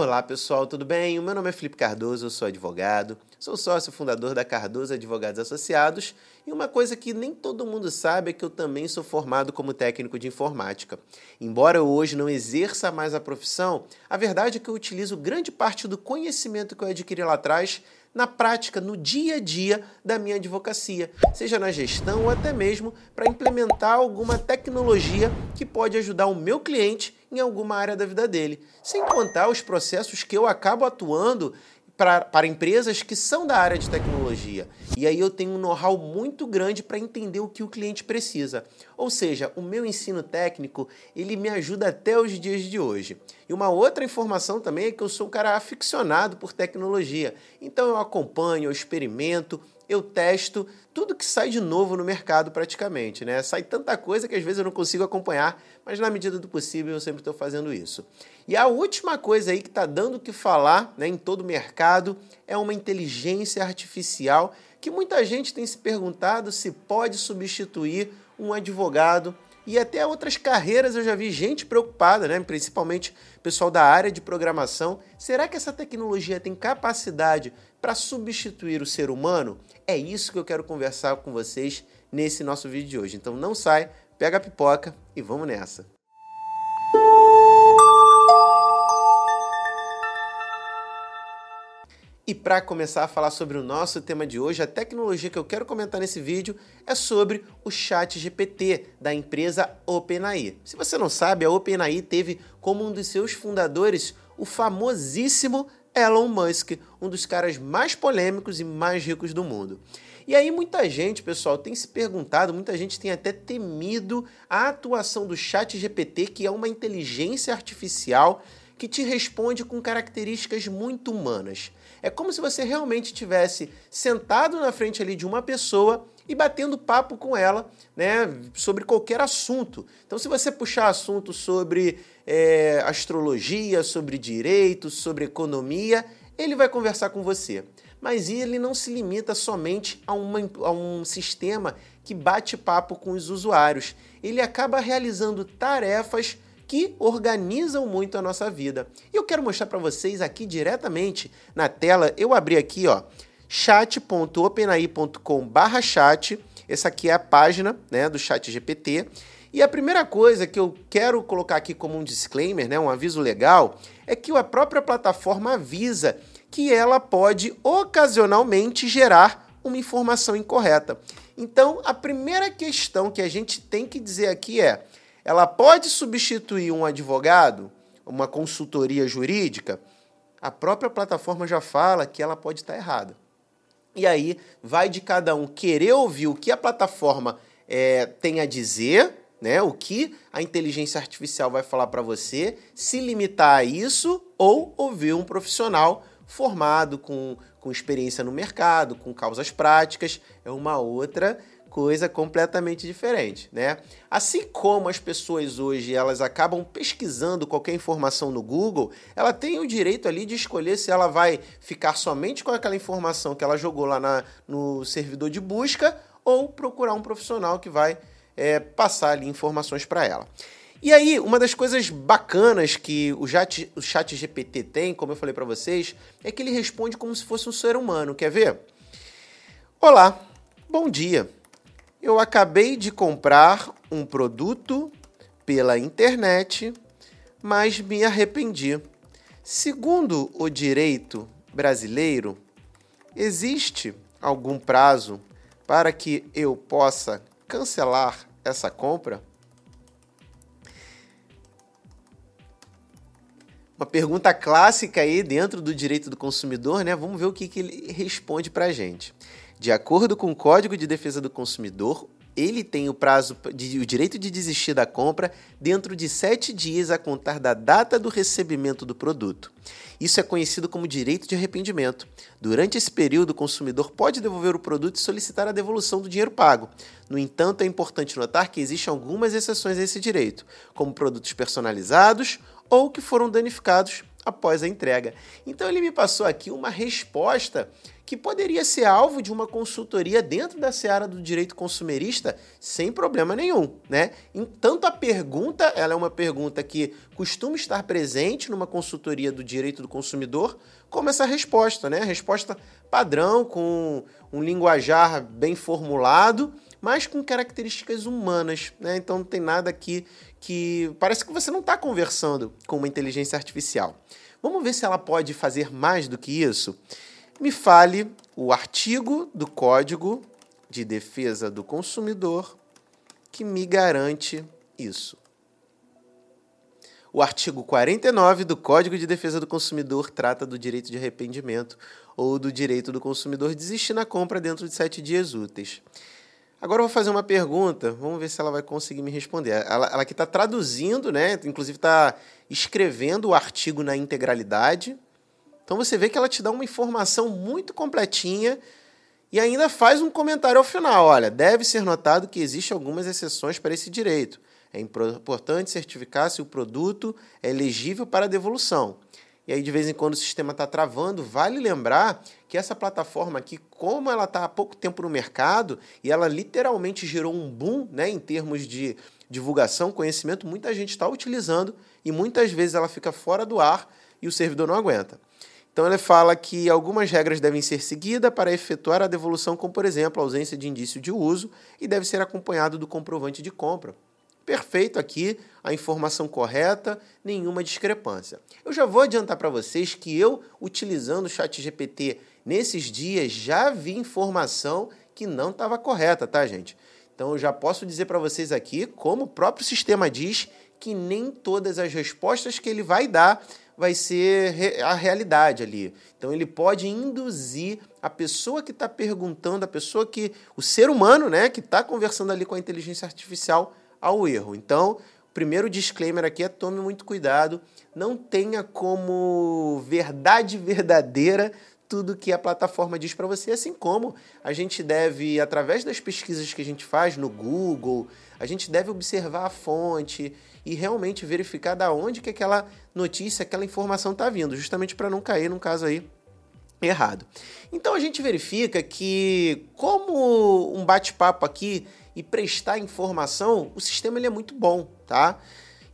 Olá pessoal, tudo bem? O meu nome é Felipe Cardoso, eu sou advogado, sou sócio fundador da Cardoso Advogados Associados e uma coisa que nem todo mundo sabe é que eu também sou formado como técnico de informática. Embora eu hoje não exerça mais a profissão, a verdade é que eu utilizo grande parte do conhecimento que eu adquiri lá atrás na prática, no dia a dia da minha advocacia, seja na gestão ou até mesmo para implementar alguma tecnologia que pode ajudar o meu cliente em alguma área da vida dele. Sem contar os processos que eu acabo atuando para, para empresas que são da área de tecnologia. E aí eu tenho um know-how muito grande para entender o que o cliente precisa. Ou seja, o meu ensino técnico, ele me ajuda até os dias de hoje. E uma outra informação também é que eu sou um cara aficionado por tecnologia. Então eu acompanho, eu experimento, eu testo tudo que sai de novo no mercado praticamente, né? Sai tanta coisa que às vezes eu não consigo acompanhar, mas na medida do possível eu sempre estou fazendo isso. E a última coisa aí que está dando o que falar né, em todo o mercado é uma inteligência artificial que muita gente tem se perguntado se pode substituir um advogado e até outras carreiras eu já vi gente preocupada, né? principalmente pessoal da área de programação. Será que essa tecnologia tem capacidade para substituir o ser humano? É isso que eu quero conversar com vocês nesse nosso vídeo de hoje. Então não sai, pega a pipoca e vamos nessa. E para começar a falar sobre o nosso tema de hoje, a tecnologia que eu quero comentar nesse vídeo é sobre o Chat GPT da empresa OpenAI. Se você não sabe, a OpenAI teve como um dos seus fundadores o famosíssimo Elon Musk, um dos caras mais polêmicos e mais ricos do mundo. E aí muita gente, pessoal, tem se perguntado, muita gente tem até temido a atuação do Chat GPT, que é uma inteligência artificial que te responde com características muito humanas. É como se você realmente tivesse sentado na frente ali de uma pessoa e batendo papo com ela, né, sobre qualquer assunto. Então, se você puxar assunto sobre é, astrologia, sobre direito, sobre economia, ele vai conversar com você. Mas ele não se limita somente a, uma, a um sistema que bate papo com os usuários. Ele acaba realizando tarefas que organizam muito a nossa vida. E eu quero mostrar para vocês aqui diretamente na tela, eu abri aqui, ó, chat.openai.com/chat. Essa aqui é a página, né, do Chat GPT. E a primeira coisa que eu quero colocar aqui como um disclaimer, né, um aviso legal, é que a própria plataforma avisa que ela pode ocasionalmente gerar uma informação incorreta. Então, a primeira questão que a gente tem que dizer aqui é: ela pode substituir um advogado, uma consultoria jurídica? A própria plataforma já fala que ela pode estar errada. E aí vai de cada um querer ouvir o que a plataforma é, tem a dizer, né? O que a inteligência artificial vai falar para você, se limitar a isso ou ouvir um profissional formado com, com experiência no mercado, com causas práticas, é uma outra coisa completamente diferente, né? Assim como as pessoas hoje elas acabam pesquisando qualquer informação no Google, ela tem o direito ali de escolher se ela vai ficar somente com aquela informação que ela jogou lá na, no servidor de busca ou procurar um profissional que vai é, passar ali informações para ela. E aí, uma das coisas bacanas que o chat, o chat GPT tem, como eu falei para vocês, é que ele responde como se fosse um ser humano. Quer ver? Olá, bom dia. Eu acabei de comprar um produto pela internet, mas me arrependi. Segundo o direito brasileiro, existe algum prazo para que eu possa cancelar essa compra? Uma pergunta clássica aí dentro do direito do consumidor, né? Vamos ver o que, que ele responde para a gente. De acordo com o Código de Defesa do Consumidor, ele tem o prazo de, o direito de desistir da compra dentro de sete dias a contar da data do recebimento do produto. Isso é conhecido como direito de arrependimento. Durante esse período, o consumidor pode devolver o produto e solicitar a devolução do dinheiro pago. No entanto, é importante notar que existem algumas exceções a esse direito, como produtos personalizados ou que foram danificados após a entrega. Então ele me passou aqui uma resposta que poderia ser alvo de uma consultoria dentro da seara do direito consumerista sem problema nenhum, né? Tanto a pergunta, ela é uma pergunta que costuma estar presente numa consultoria do direito do consumidor, como essa resposta, né? A resposta padrão com um linguajar bem formulado, mas com características humanas, né? Então não tem nada aqui que parece que você não está conversando com uma inteligência artificial. Vamos ver se ela pode fazer mais do que isso me fale o artigo do Código de Defesa do Consumidor que me garante isso. O artigo 49 do Código de Defesa do Consumidor trata do direito de arrependimento ou do direito do consumidor desistir na compra dentro de sete dias úteis. Agora eu vou fazer uma pergunta, vamos ver se ela vai conseguir me responder. Ela, ela aqui está traduzindo, né? inclusive está escrevendo o artigo na integralidade, então você vê que ela te dá uma informação muito completinha e ainda faz um comentário ao final. Olha, deve ser notado que existem algumas exceções para esse direito. É importante certificar se o produto é elegível para devolução. E aí, de vez em quando, o sistema está travando. Vale lembrar que essa plataforma aqui, como ela está há pouco tempo no mercado e ela literalmente gerou um boom né, em termos de divulgação, conhecimento, muita gente está utilizando e muitas vezes ela fica fora do ar e o servidor não aguenta. Então ele fala que algumas regras devem ser seguidas para efetuar a devolução, como por exemplo, a ausência de indício de uso e deve ser acompanhado do comprovante de compra. Perfeito aqui, a informação correta, nenhuma discrepância. Eu já vou adiantar para vocês que eu, utilizando o chat GPT nesses dias, já vi informação que não estava correta, tá, gente? Então eu já posso dizer para vocês aqui, como o próprio sistema diz, que nem todas as respostas que ele vai dar vai ser a realidade ali. Então ele pode induzir a pessoa que está perguntando, a pessoa que. o ser humano, né, que está conversando ali com a inteligência artificial ao erro. Então, o primeiro disclaimer aqui é tome muito cuidado, não tenha como verdade verdadeira tudo que a plataforma diz para você, assim como a gente deve, através das pesquisas que a gente faz no Google, a gente deve observar a fonte e realmente verificar da onde que aquela notícia, aquela informação está vindo, justamente para não cair num caso aí errado. Então a gente verifica que como um bate-papo aqui e prestar informação, o sistema ele é muito bom, tá?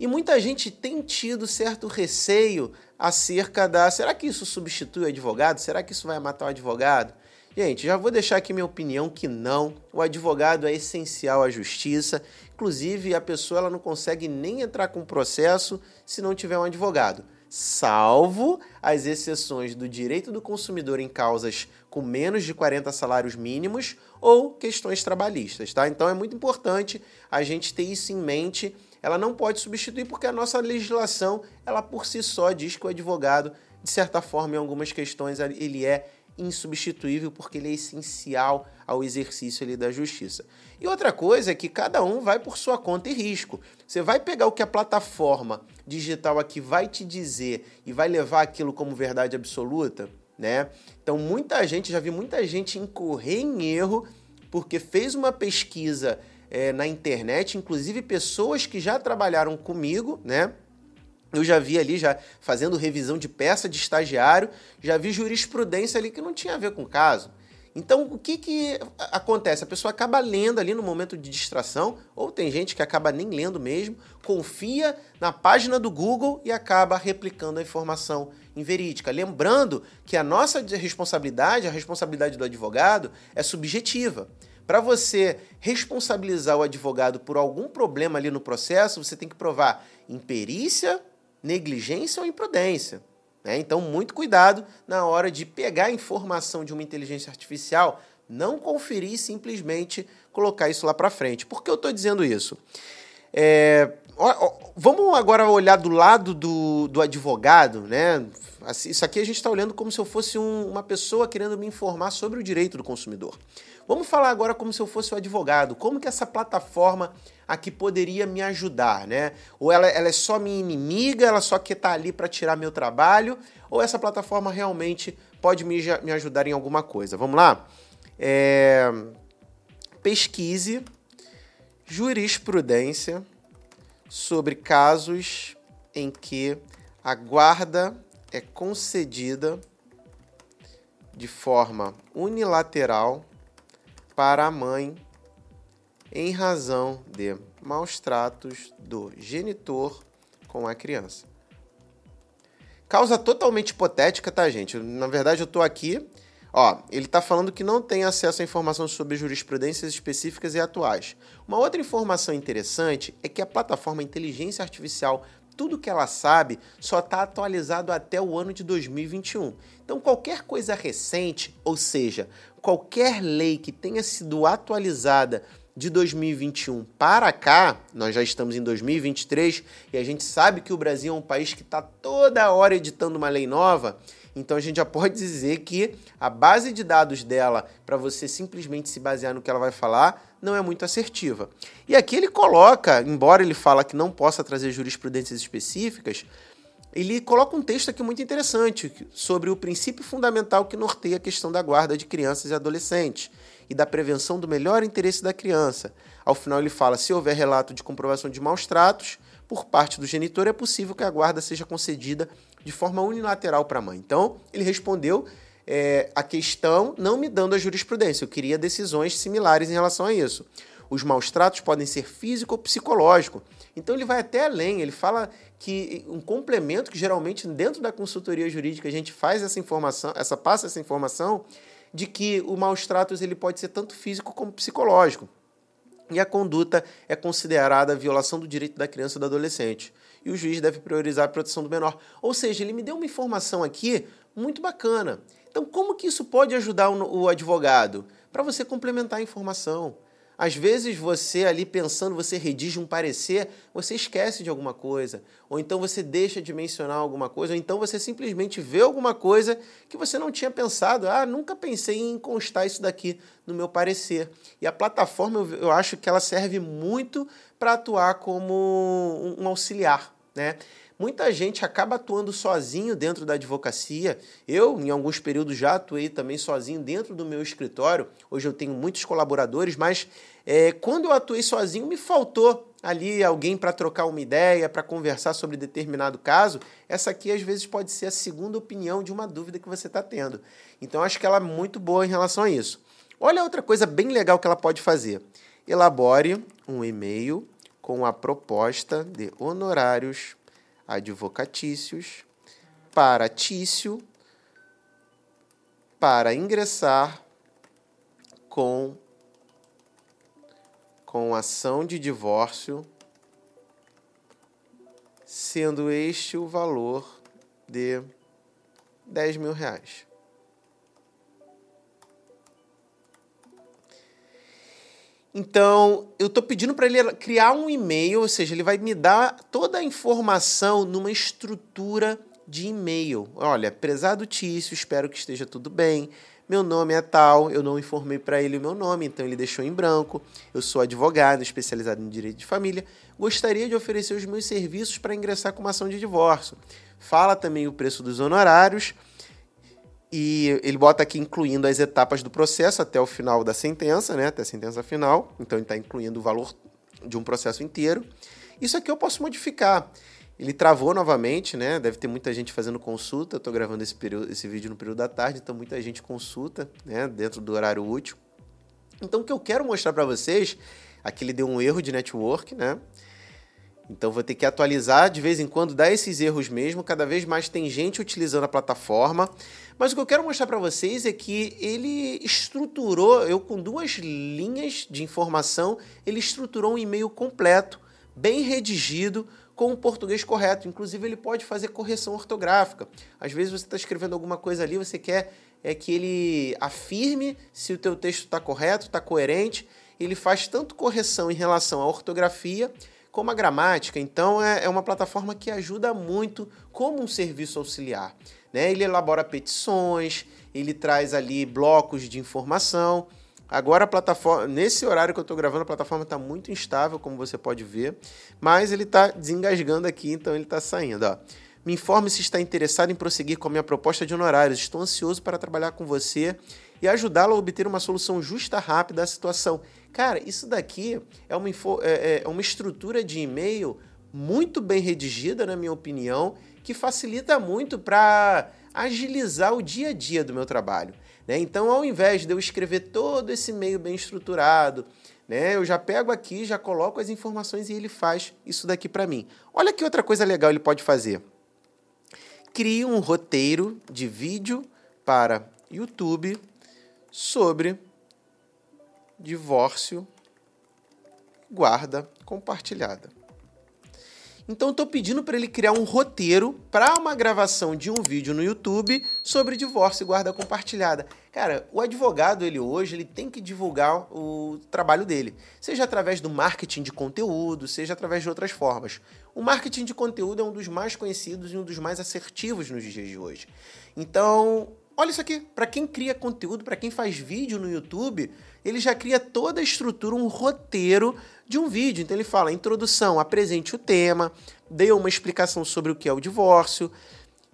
E muita gente tem tido certo receio acerca da. Será que isso substitui o advogado? Será que isso vai matar o advogado? Gente, já vou deixar aqui minha opinião que não. O advogado é essencial à justiça. Inclusive, a pessoa ela não consegue nem entrar com processo se não tiver um advogado, salvo as exceções do direito do consumidor em causas com menos de 40 salários mínimos ou questões trabalhistas, tá? Então é muito importante a gente ter isso em mente ela não pode substituir porque a nossa legislação, ela por si só diz que o advogado, de certa forma, em algumas questões, ele é insubstituível porque ele é essencial ao exercício ali da justiça. E outra coisa é que cada um vai por sua conta e risco. Você vai pegar o que a plataforma digital aqui vai te dizer e vai levar aquilo como verdade absoluta, né? Então muita gente, já vi muita gente incorrer em erro porque fez uma pesquisa é, na internet, inclusive pessoas que já trabalharam comigo, né? Eu já vi ali, já fazendo revisão de peça de estagiário, já vi jurisprudência ali que não tinha a ver com o caso. Então, o que, que acontece? A pessoa acaba lendo ali no momento de distração, ou tem gente que acaba nem lendo mesmo, confia na página do Google e acaba replicando a informação inverídica. Lembrando que a nossa responsabilidade, a responsabilidade do advogado, é subjetiva. Para você responsabilizar o advogado por algum problema ali no processo, você tem que provar imperícia, negligência ou imprudência. Né? Então, muito cuidado na hora de pegar a informação de uma inteligência artificial, não conferir e simplesmente colocar isso lá para frente. Por que eu estou dizendo isso? É, vamos agora olhar do lado do, do advogado, né? Isso aqui a gente está olhando como se eu fosse um, uma pessoa querendo me informar sobre o direito do consumidor. Vamos falar agora como se eu fosse o advogado. Como que essa plataforma aqui poderia me ajudar, né? Ou ela, ela é só minha inimiga, ela só estar tá ali para tirar meu trabalho, ou essa plataforma realmente pode me, me ajudar em alguma coisa. Vamos lá? É... Pesquise jurisprudência sobre casos em que a guarda é concedida de forma unilateral para a mãe em razão de maus tratos do genitor com a criança. Causa totalmente hipotética, tá, gente? Na verdade, eu tô aqui. Ó, ele está falando que não tem acesso a informações sobre jurisprudências específicas e atuais. Uma outra informação interessante é que a plataforma Inteligência Artificial tudo que ela sabe só está atualizado até o ano de 2021. Então, qualquer coisa recente, ou seja, qualquer lei que tenha sido atualizada de 2021 para cá, nós já estamos em 2023 e a gente sabe que o Brasil é um país que está toda hora editando uma lei nova. Então a gente já pode dizer que a base de dados dela, para você simplesmente se basear no que ela vai falar, não é muito assertiva. E aqui ele coloca, embora ele fala que não possa trazer jurisprudências específicas, ele coloca um texto aqui muito interessante sobre o princípio fundamental que norteia a questão da guarda de crianças e adolescentes e da prevenção do melhor interesse da criança. Ao final ele fala: se houver relato de comprovação de maus tratos por parte do genitor, é possível que a guarda seja concedida de forma unilateral para a mãe. Então, ele respondeu é, a questão não me dando a jurisprudência. Eu queria decisões similares em relação a isso. Os maus tratos podem ser físico ou psicológico. Então ele vai até além, ele fala que um complemento que geralmente dentro da consultoria jurídica a gente faz essa informação, essa passa essa informação de que o maus tratos ele pode ser tanto físico como psicológico. E a conduta é considerada violação do direito da criança e do adolescente e o juiz deve priorizar a proteção do menor. Ou seja, ele me deu uma informação aqui muito bacana. Então, como que isso pode ajudar o advogado? Para você complementar a informação. Às vezes você ali pensando, você redige um parecer, você esquece de alguma coisa, ou então você deixa de mencionar alguma coisa, ou então você simplesmente vê alguma coisa que você não tinha pensado. Ah, nunca pensei em constar isso daqui no meu parecer. E a plataforma, eu acho que ela serve muito para atuar como um auxiliar né? Muita gente acaba atuando sozinho dentro da advocacia. Eu, em alguns períodos, já atuei também sozinho dentro do meu escritório. Hoje eu tenho muitos colaboradores, mas é, quando eu atuei sozinho, me faltou ali alguém para trocar uma ideia, para conversar sobre determinado caso. Essa aqui, às vezes, pode ser a segunda opinião de uma dúvida que você está tendo. Então, acho que ela é muito boa em relação a isso. Olha outra coisa bem legal que ela pode fazer. Elabore um e-mail com a proposta de honorários advocatícios para Tício para ingressar com com ação de divórcio, sendo este o valor de 10 mil reais. Então, eu estou pedindo para ele criar um e-mail, ou seja, ele vai me dar toda a informação numa estrutura de e-mail. Olha, prezado Tício, espero que esteja tudo bem. Meu nome é tal, eu não informei para ele o meu nome, então ele deixou em branco. Eu sou advogado especializado em direito de família. Gostaria de oferecer os meus serviços para ingressar com uma ação de divórcio. Fala também o preço dos honorários e ele bota aqui incluindo as etapas do processo até o final da sentença, né? Até a sentença final. Então ele está incluindo o valor de um processo inteiro. Isso aqui eu posso modificar. Ele travou novamente, né? Deve ter muita gente fazendo consulta. Estou gravando esse, período, esse vídeo no período da tarde, então muita gente consulta, né? Dentro do horário útil. Então o que eu quero mostrar para vocês, aqui ele deu um erro de network, né? Então vou ter que atualizar de vez em quando, dar esses erros mesmo. Cada vez mais tem gente utilizando a plataforma. Mas o que eu quero mostrar para vocês é que ele estruturou, eu com duas linhas de informação, ele estruturou um e-mail completo, bem redigido, com o português correto. Inclusive ele pode fazer correção ortográfica. Às vezes você está escrevendo alguma coisa ali, você quer é que ele afirme se o teu texto está correto, está coerente. Ele faz tanto correção em relação à ortografia como a gramática. Então é, é uma plataforma que ajuda muito como um serviço auxiliar. Né? Ele elabora petições, ele traz ali blocos de informação. Agora a plataforma, nesse horário que eu estou gravando, a plataforma está muito instável, como você pode ver, mas ele está desengasgando aqui, então ele está saindo. Ó. Me informe se está interessado em prosseguir com a minha proposta de honorários. Estou ansioso para trabalhar com você e ajudá-lo a obter uma solução justa, rápida à situação. Cara, isso daqui é uma, info, é, é uma estrutura de e-mail muito bem redigida, na minha opinião, que facilita muito para agilizar o dia a dia do meu trabalho. Né? Então, ao invés de eu escrever todo esse meio bem estruturado, né, eu já pego aqui, já coloco as informações e ele faz isso daqui para mim. Olha que outra coisa legal ele pode fazer. Crie um roteiro de vídeo para YouTube sobre divórcio, guarda compartilhada. Então estou pedindo para ele criar um roteiro para uma gravação de um vídeo no YouTube sobre divórcio e guarda compartilhada. Cara, o advogado ele hoje ele tem que divulgar o trabalho dele, seja através do marketing de conteúdo, seja através de outras formas. O marketing de conteúdo é um dos mais conhecidos e um dos mais assertivos nos dias de hoje. Então, olha isso aqui, para quem cria conteúdo, para quem faz vídeo no YouTube, ele já cria toda a estrutura, um roteiro de um vídeo. Então ele fala: introdução, apresente o tema, dê uma explicação sobre o que é o divórcio,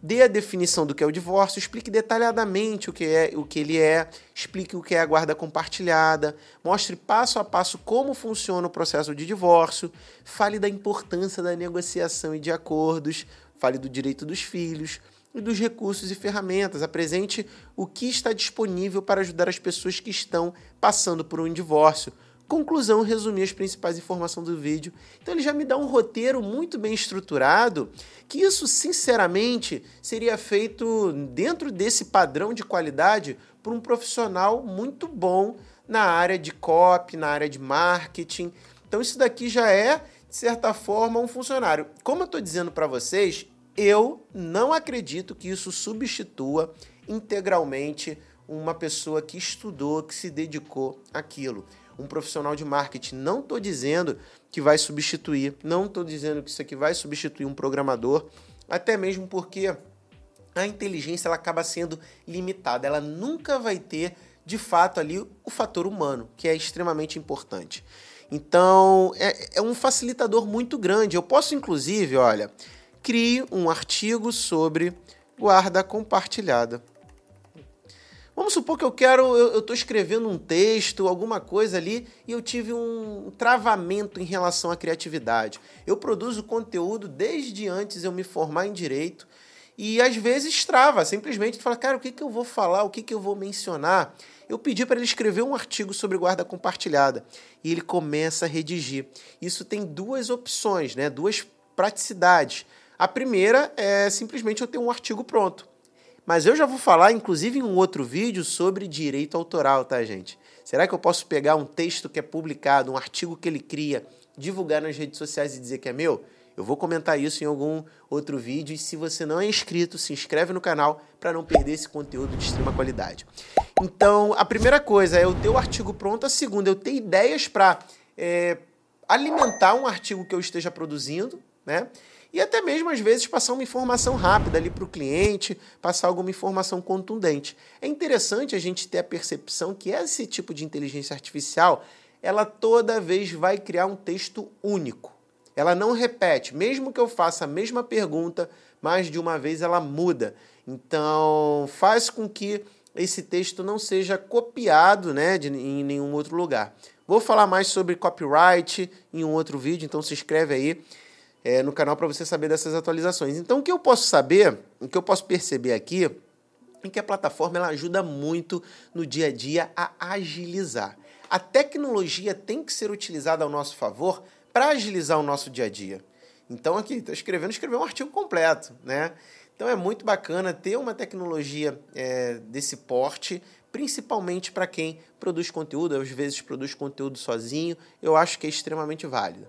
dê a definição do que é o divórcio, explique detalhadamente o que é, o que ele é, explique o que é a guarda compartilhada, mostre passo a passo como funciona o processo de divórcio, fale da importância da negociação e de acordos, fale do direito dos filhos e dos recursos e ferramentas. Apresente o que está disponível para ajudar as pessoas que estão passando por um divórcio Conclusão, resumir as principais informações do vídeo. Então ele já me dá um roteiro muito bem estruturado, que isso, sinceramente, seria feito dentro desse padrão de qualidade por um profissional muito bom na área de copy, na área de marketing. Então isso daqui já é, de certa forma, um funcionário. Como eu estou dizendo para vocês, eu não acredito que isso substitua integralmente uma pessoa que estudou, que se dedicou àquilo um profissional de marketing. Não estou dizendo que vai substituir, não estou dizendo que isso aqui vai substituir um programador, até mesmo porque a inteligência ela acaba sendo limitada, ela nunca vai ter de fato ali o fator humano, que é extremamente importante. Então, é, é um facilitador muito grande. Eu posso, inclusive, olha, crie um artigo sobre guarda compartilhada. Vamos supor que eu quero, eu estou escrevendo um texto, alguma coisa ali, e eu tive um travamento em relação à criatividade. Eu produzo conteúdo desde antes eu me formar em direito, e às vezes trava, simplesmente fala, cara, o que, que eu vou falar, o que, que eu vou mencionar? Eu pedi para ele escrever um artigo sobre guarda compartilhada, e ele começa a redigir. Isso tem duas opções, né? duas praticidades. A primeira é simplesmente eu ter um artigo pronto. Mas eu já vou falar, inclusive, em um outro vídeo sobre direito autoral, tá, gente? Será que eu posso pegar um texto que é publicado, um artigo que ele cria, divulgar nas redes sociais e dizer que é meu? Eu vou comentar isso em algum outro vídeo. E se você não é inscrito, se inscreve no canal para não perder esse conteúdo de extrema qualidade. Então, a primeira coisa é eu ter o artigo pronto. A segunda, eu ter ideias para é, alimentar um artigo que eu esteja produzindo, né? E até mesmo às vezes passar uma informação rápida ali para o cliente, passar alguma informação contundente. É interessante a gente ter a percepção que esse tipo de inteligência artificial, ela toda vez vai criar um texto único. Ela não repete, mesmo que eu faça a mesma pergunta, mais de uma vez ela muda. Então, faz com que esse texto não seja copiado né, de, em nenhum outro lugar. Vou falar mais sobre copyright em um outro vídeo, então se inscreve aí é, no canal para você saber dessas atualizações. Então, o que eu posso saber, o que eu posso perceber aqui, é que a plataforma ela ajuda muito no dia a dia a agilizar. A tecnologia tem que ser utilizada ao nosso favor para agilizar o nosso dia a dia. Então, aqui, estou escrevendo, escrever um artigo completo, né? Então, é muito bacana ter uma tecnologia é, desse porte, principalmente para quem produz conteúdo, às vezes produz conteúdo sozinho, eu acho que é extremamente válido.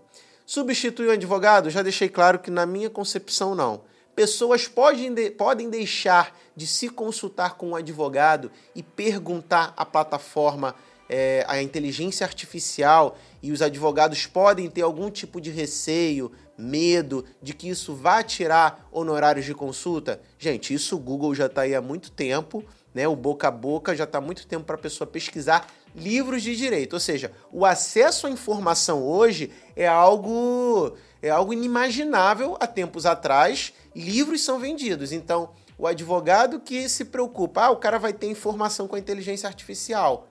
Substituir o advogado? Já deixei claro que, na minha concepção, não. Pessoas podem, de, podem deixar de se consultar com um advogado e perguntar à plataforma, é, a inteligência artificial, e os advogados podem ter algum tipo de receio, medo de que isso vá tirar honorários de consulta? Gente, isso o Google já está aí há muito tempo, né? O boca a boca já está há muito tempo para a pessoa pesquisar livros de direito. Ou seja, o acesso à informação hoje é algo é algo inimaginável há tempos atrás. Livros são vendidos. Então, o advogado que se preocupa, ah, o cara vai ter informação com a inteligência artificial.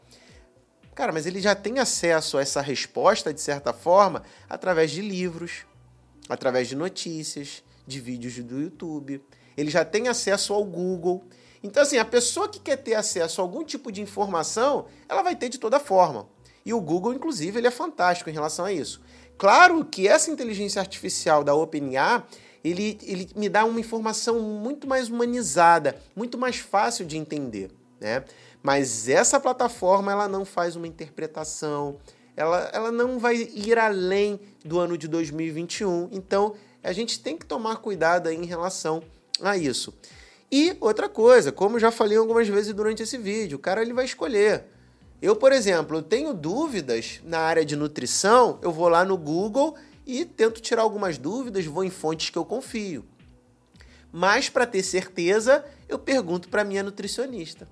Cara, mas ele já tem acesso a essa resposta, de certa forma, através de livros, através de notícias, de vídeos do YouTube. ele já tem acesso ao Google. Então, assim, a pessoa que quer ter acesso a algum tipo de informação, ela vai ter de toda forma. E o Google, inclusive, ele é fantástico em relação a isso. Claro que essa inteligência artificial da OpenAI, ele, ele me dá uma informação muito mais humanizada, muito mais fácil de entender, né? Mas essa plataforma, ela não faz uma interpretação, ela, ela não vai ir além do ano de 2021. Então, a gente tem que tomar cuidado em relação a isso. E outra coisa, como já falei algumas vezes durante esse vídeo, o cara ele vai escolher. Eu, por exemplo, tenho dúvidas na área de nutrição, eu vou lá no Google e tento tirar algumas dúvidas, vou em fontes que eu confio. Mas para ter certeza, eu pergunto para minha nutricionista.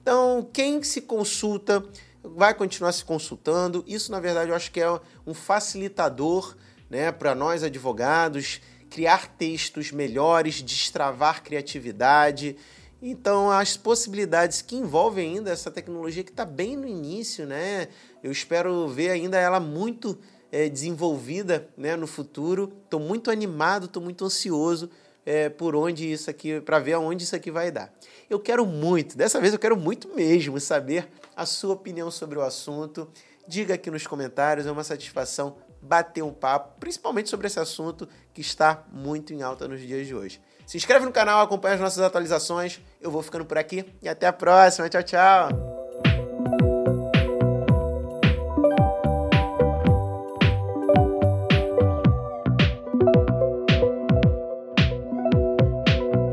Então, quem se consulta vai continuar se consultando. Isso, na verdade, eu acho que é um facilitador né, para nós advogados criar textos melhores, destravar criatividade. Então, as possibilidades que envolvem ainda essa tecnologia que está bem no início, né? Eu espero ver ainda ela muito é, desenvolvida né, no futuro. Estou muito animado, estou muito ansioso é, por onde isso aqui, para ver aonde isso aqui vai dar. Eu quero muito, dessa vez eu quero muito mesmo saber a sua opinião sobre o assunto. Diga aqui nos comentários, é uma satisfação bater um papo, principalmente sobre esse assunto que está muito em alta nos dias de hoje. Se inscreve no canal, acompanha as nossas atualizações. Eu vou ficando por aqui e até a próxima. Tchau, tchau.